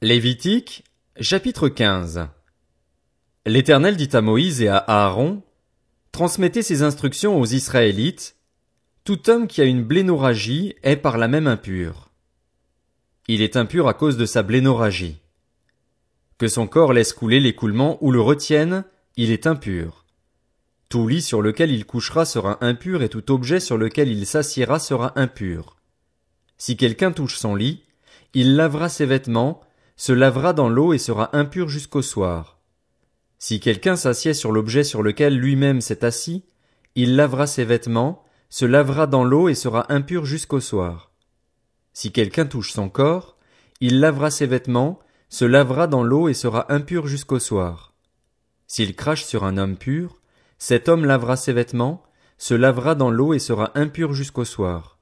Lévitique, chapitre 15 L'Éternel dit à Moïse et à Aaron, Transmettez ces instructions aux Israélites. Tout homme qui a une blénorragie est par la même impur. Il est impur à cause de sa blénorragie. Que son corps laisse couler l'écoulement ou le retienne, il est impur. Tout lit sur lequel il couchera sera impur et tout objet sur lequel il s'assiera sera impur. Si quelqu'un touche son lit, il lavera ses vêtements, se lavera dans l'eau et sera impur jusqu'au soir. Si quelqu'un s'assied sur l'objet sur lequel lui-même s'est assis, il lavera ses vêtements, se lavera dans l'eau et sera impur jusqu'au soir. Si quelqu'un touche son corps, il lavera ses vêtements, se lavera dans l'eau et sera impur jusqu'au soir. S'il crache sur un homme pur, cet homme lavera ses vêtements, se lavera dans l'eau et sera impur jusqu'au soir.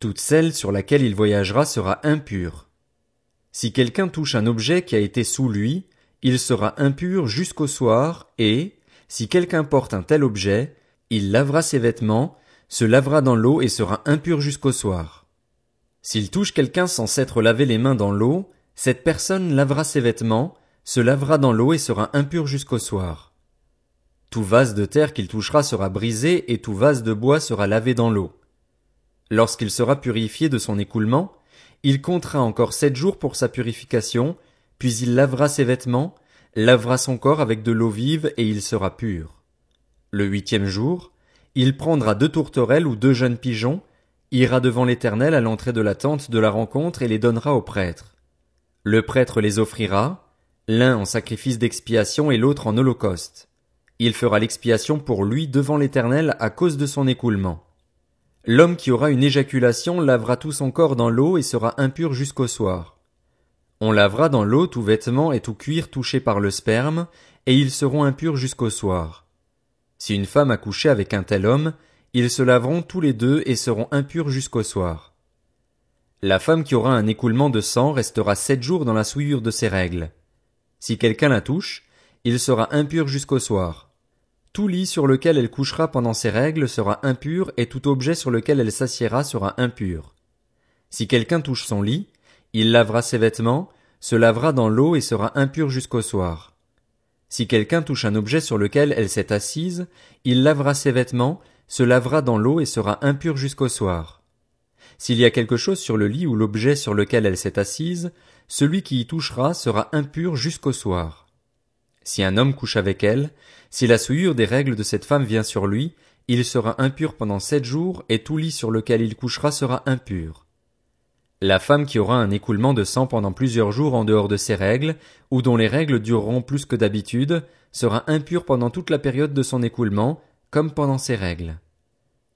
Toute celle sur laquelle il voyagera sera impure. Si quelqu'un touche un objet qui a été sous lui, il sera impur jusqu'au soir, et, si quelqu'un porte un tel objet, il lavera ses vêtements, se lavera dans l'eau et sera impur jusqu'au soir. S'il touche quelqu'un sans s'être lavé les mains dans l'eau, cette personne lavera ses vêtements, se lavera dans l'eau et sera impur jusqu'au soir. Tout vase de terre qu'il touchera sera brisé et tout vase de bois sera lavé dans l'eau. Lorsqu'il sera purifié de son écoulement, il comptera encore sept jours pour sa purification, puis il lavera ses vêtements, lavera son corps avec de l'eau vive et il sera pur. Le huitième jour, il prendra deux tourterelles ou deux jeunes pigeons, ira devant l'Éternel à l'entrée de la tente de la rencontre et les donnera au prêtre. Le prêtre les offrira, l'un en sacrifice d'expiation et l'autre en holocauste. Il fera l'expiation pour lui devant l'Éternel à cause de son écoulement. L'homme qui aura une éjaculation lavera tout son corps dans l'eau et sera impur jusqu'au soir. On lavera dans l'eau tout vêtement et tout cuir touché par le sperme, et ils seront impurs jusqu'au soir. Si une femme a couché avec un tel homme, ils se laveront tous les deux et seront impurs jusqu'au soir. La femme qui aura un écoulement de sang restera sept jours dans la souillure de ses règles. Si quelqu'un la touche, il sera impur jusqu'au soir. Tout lit sur lequel elle couchera pendant ses règles sera impur et tout objet sur lequel elle s'assiera sera impur. Si quelqu'un touche son lit, il lavera ses vêtements, se lavera dans l'eau et sera impur jusqu'au soir. Si quelqu'un touche un objet sur lequel elle s'est assise, il lavera ses vêtements, se lavera dans l'eau et sera impur jusqu'au soir. S'il y a quelque chose sur le lit ou l'objet sur lequel elle s'est assise, celui qui y touchera sera impur jusqu'au soir. Si un homme couche avec elle, si la souillure des règles de cette femme vient sur lui, il sera impur pendant sept jours, et tout lit sur lequel il couchera sera impur. La femme qui aura un écoulement de sang pendant plusieurs jours en dehors de ses règles, ou dont les règles dureront plus que d'habitude, sera impure pendant toute la période de son écoulement, comme pendant ses règles.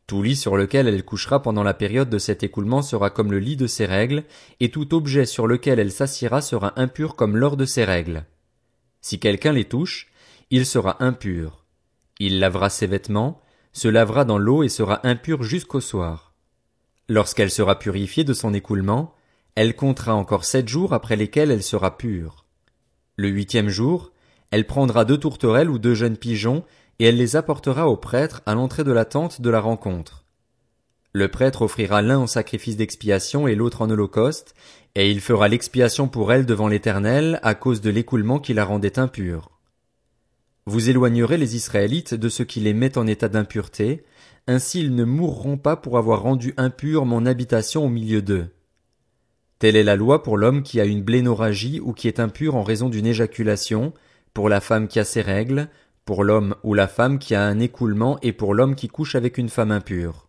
Tout lit sur lequel elle couchera pendant la période de cet écoulement sera comme le lit de ses règles, et tout objet sur lequel elle s'assiera sera impur comme lors de ses règles. Si quelqu'un les touche, il sera impur. Il lavera ses vêtements, se lavera dans l'eau et sera impur jusqu'au soir. Lorsqu'elle sera purifiée de son écoulement, elle comptera encore sept jours après lesquels elle sera pure. Le huitième jour, elle prendra deux tourterelles ou deux jeunes pigeons, et elle les apportera au prêtre à l'entrée de la tente de la rencontre. Le prêtre offrira l'un en sacrifice d'expiation et l'autre en holocauste, et il fera l'expiation pour elle devant l'Éternel à cause de l'écoulement qui la rendait impure. Vous éloignerez les Israélites de ce qui les met en état d'impureté, ainsi ils ne mourront pas pour avoir rendu impure mon habitation au milieu d'eux. Telle est la loi pour l'homme qui a une blénorragie ou qui est impur en raison d'une éjaculation, pour la femme qui a ses règles, pour l'homme ou la femme qui a un écoulement et pour l'homme qui couche avec une femme impure.